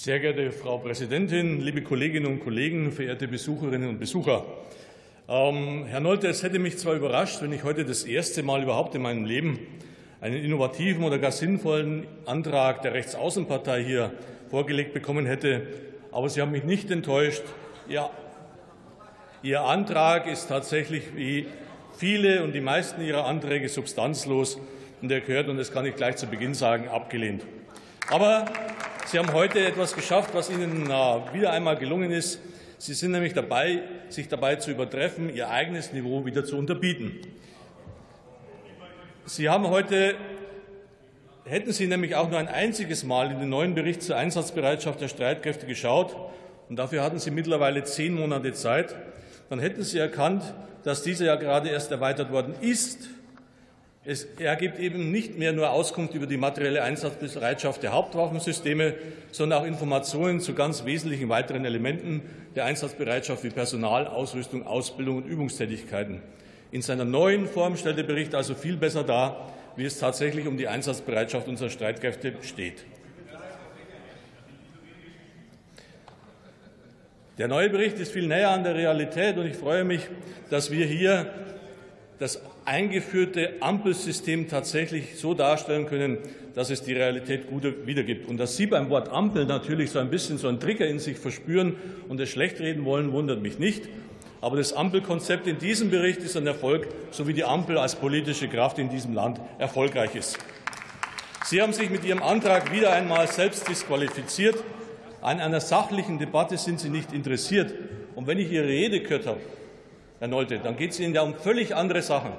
Sehr geehrte Frau Präsidentin, liebe Kolleginnen und Kollegen, verehrte Besucherinnen und Besucher! Ähm, Herr Nolte, es hätte mich zwar überrascht, wenn ich heute das erste Mal überhaupt in meinem Leben einen innovativen oder gar sinnvollen Antrag der Rechtsaußenpartei hier vorgelegt bekommen hätte, aber Sie haben mich nicht enttäuscht. Ja, Ihr Antrag ist tatsächlich wie viele und die meisten Ihrer Anträge substanzlos und er gehört, und das kann ich gleich zu Beginn sagen, abgelehnt. Aber Sie haben heute etwas geschafft, was Ihnen wieder einmal gelungen ist. Sie sind nämlich dabei, sich dabei zu übertreffen, Ihr eigenes Niveau wieder zu unterbieten. Sie haben heute Hätten Sie nämlich auch nur ein einziges Mal in den neuen Bericht zur Einsatzbereitschaft der Streitkräfte geschaut, und dafür hatten Sie mittlerweile zehn Monate Zeit, dann hätten Sie erkannt, dass dieser ja gerade erst erweitert worden ist. Es ergibt eben nicht mehr nur Auskunft über die materielle Einsatzbereitschaft der Hauptwaffensysteme, sondern auch Informationen zu ganz wesentlichen weiteren Elementen der Einsatzbereitschaft wie Personal, Ausrüstung, Ausbildung und Übungstätigkeiten. In seiner neuen Form stellt der Bericht also viel besser dar, wie es tatsächlich um die Einsatzbereitschaft unserer Streitkräfte steht. Der neue Bericht ist viel näher an der Realität, und ich freue mich, dass wir hier das eingeführte Ampelsystem tatsächlich so darstellen können, dass es die Realität gut wiedergibt. Und dass Sie beim Wort Ampel natürlich so ein bisschen so einen Trigger in sich verspüren und es schlecht reden wollen, wundert mich nicht. Aber das Ampelkonzept in diesem Bericht ist ein Erfolg, so wie die Ampel als politische Kraft in diesem Land erfolgreich ist. Sie haben sich mit Ihrem Antrag wieder einmal selbst disqualifiziert. An einer sachlichen Debatte sind Sie nicht interessiert. Und wenn ich Ihre Rede gehört habe, Herr Nolte, dann geht es Ihnen ja um völlig andere Sachen.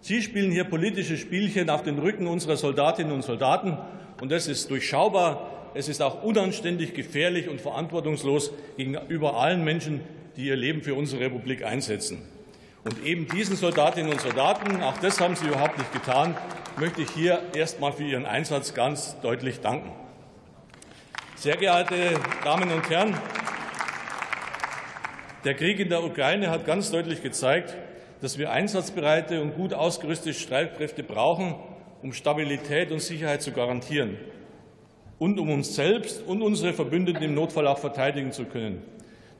Sie spielen hier politische Spielchen auf den Rücken unserer Soldatinnen und Soldaten, und das ist durchschaubar. Es ist auch unanständig, gefährlich und verantwortungslos gegenüber allen Menschen, die ihr Leben für unsere Republik einsetzen. Und eben diesen Soldatinnen und Soldaten, auch das haben Sie überhaupt nicht getan, möchte ich hier erst einmal für Ihren Einsatz ganz deutlich danken. Sehr geehrte Damen und Herren, der Krieg in der Ukraine hat ganz deutlich gezeigt, dass wir einsatzbereite und gut ausgerüstete Streitkräfte brauchen, um Stabilität und Sicherheit zu garantieren und um uns selbst und unsere Verbündeten im Notfall auch verteidigen zu können.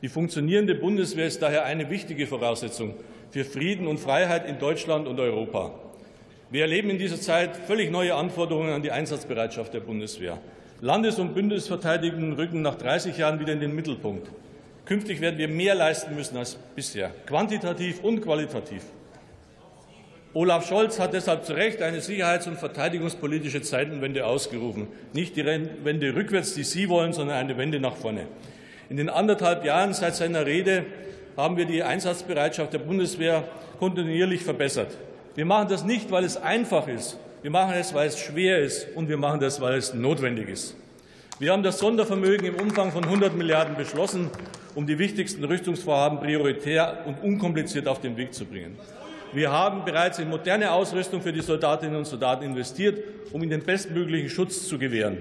Die funktionierende Bundeswehr ist daher eine wichtige Voraussetzung für Frieden und Freiheit in Deutschland und Europa. Wir erleben in dieser Zeit völlig neue Anforderungen an die Einsatzbereitschaft der Bundeswehr. Landes- und Bündnisverteidigung rücken nach 30 Jahren wieder in den Mittelpunkt. Künftig werden wir mehr leisten müssen als bisher, quantitativ und qualitativ. Olaf Scholz hat deshalb zu Recht eine sicherheits- und verteidigungspolitische Zeitenwende ausgerufen. Nicht die Wende rückwärts, die Sie wollen, sondern eine Wende nach vorne. In den anderthalb Jahren seit seiner Rede haben wir die Einsatzbereitschaft der Bundeswehr kontinuierlich verbessert. Wir machen das nicht, weil es einfach ist, wir machen es, weil es schwer ist, und wir machen das, weil es notwendig ist. Wir haben das Sondervermögen im Umfang von 100 Milliarden beschlossen, um die wichtigsten Rüstungsvorhaben prioritär und unkompliziert auf den Weg zu bringen. Wir haben bereits in moderne Ausrüstung für die Soldatinnen und Soldaten investiert, um ihnen den bestmöglichen Schutz zu gewähren.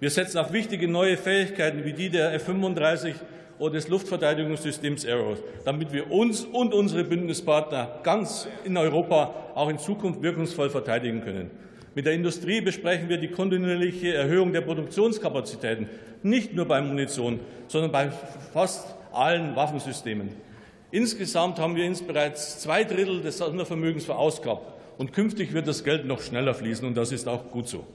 Wir setzen auf wichtige neue Fähigkeiten wie die der F-35 oder des Luftverteidigungssystems Aero, damit wir uns und unsere Bündnispartner ganz in Europa auch in Zukunft wirkungsvoll verteidigen können. Mit der Industrie besprechen wir die kontinuierliche Erhöhung der Produktionskapazitäten, nicht nur bei Munition, sondern bei fast allen Waffensystemen. Insgesamt haben wir bereits zwei Drittel des Sondervermögens verausgabt, und künftig wird das Geld noch schneller fließen, und das ist auch gut so.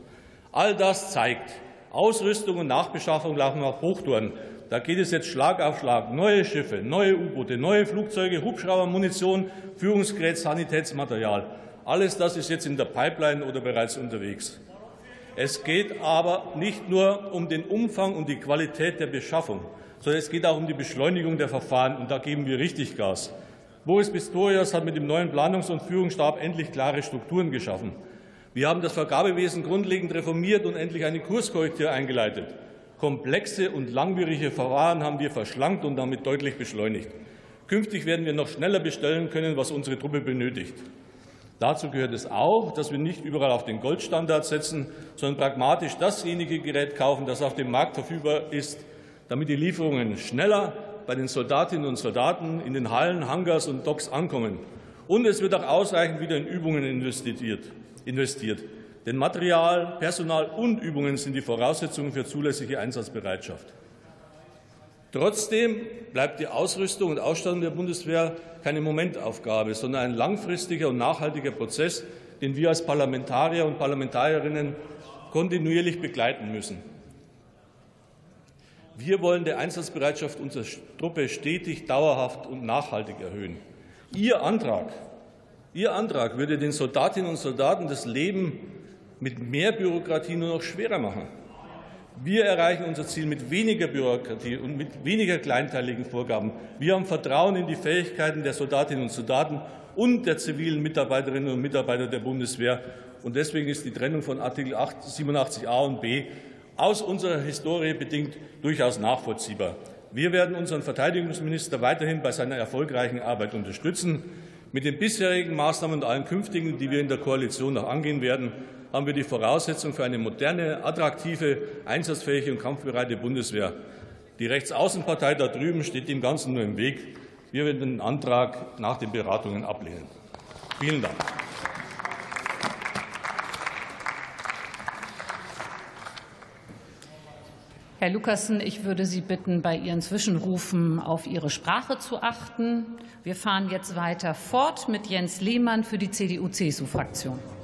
All das zeigt, Ausrüstung und Nachbeschaffung laufen auf Hochtouren. Da geht es jetzt Schlag auf Schlag. Neue Schiffe, neue U-Boote, neue Flugzeuge, Hubschrauber, Munition, Führungsgerät, Sanitätsmaterial. Alles das ist jetzt in der Pipeline oder bereits unterwegs. Es geht aber nicht nur um den Umfang und die Qualität der Beschaffung, sondern es geht auch um die Beschleunigung der Verfahren. Und da geben wir richtig Gas. Boris Pistorius hat mit dem neuen Planungs- und Führungsstab endlich klare Strukturen geschaffen. Wir haben das Vergabewesen grundlegend reformiert und endlich eine Kurskorrektur eingeleitet. Komplexe und langwierige Verfahren haben wir verschlankt und damit deutlich beschleunigt. Künftig werden wir noch schneller bestellen können, was unsere Truppe benötigt. Dazu gehört es auch, dass wir nicht überall auf den Goldstandard setzen, sondern pragmatisch dasjenige Gerät kaufen, das auf dem Markt verfügbar ist, damit die Lieferungen schneller bei den Soldatinnen und Soldaten in den Hallen, Hangars und Docks ankommen. Und es wird auch ausreichend wieder in Übungen investiert. Denn Material, Personal und Übungen sind die Voraussetzungen für zulässige Einsatzbereitschaft. Trotzdem bleibt die Ausrüstung und Ausstattung der Bundeswehr keine Momentaufgabe, sondern ein langfristiger und nachhaltiger Prozess, den wir als Parlamentarier und Parlamentarierinnen kontinuierlich begleiten müssen. Wir wollen die Einsatzbereitschaft unserer Truppe stetig, dauerhaft und nachhaltig erhöhen. Ihr Antrag, Ihr Antrag würde den Soldatinnen und Soldaten das Leben mit mehr Bürokratie nur noch schwerer machen. Wir erreichen unser Ziel mit weniger Bürokratie und mit weniger kleinteiligen Vorgaben. Wir haben Vertrauen in die Fähigkeiten der Soldatinnen und Soldaten und der zivilen Mitarbeiterinnen und Mitarbeiter der Bundeswehr. Und deswegen ist die Trennung von Artikel 87a und b aus unserer Historie bedingt durchaus nachvollziehbar. Wir werden unseren Verteidigungsminister weiterhin bei seiner erfolgreichen Arbeit unterstützen. Mit den bisherigen Maßnahmen und allen künftigen, die wir in der Koalition noch angehen werden, haben wir die Voraussetzung für eine moderne, attraktive, einsatzfähige und kampfbereite Bundeswehr. Die Rechtsaußenpartei da drüben steht dem Ganzen nur im Weg. Wir werden den Antrag nach den Beratungen ablehnen. Vielen Dank. Herr Lukassen, ich würde Sie bitten, bei Ihren Zwischenrufen auf Ihre Sprache zu achten. Wir fahren jetzt weiter fort mit Jens Lehmann für die CDU-CSU-Fraktion.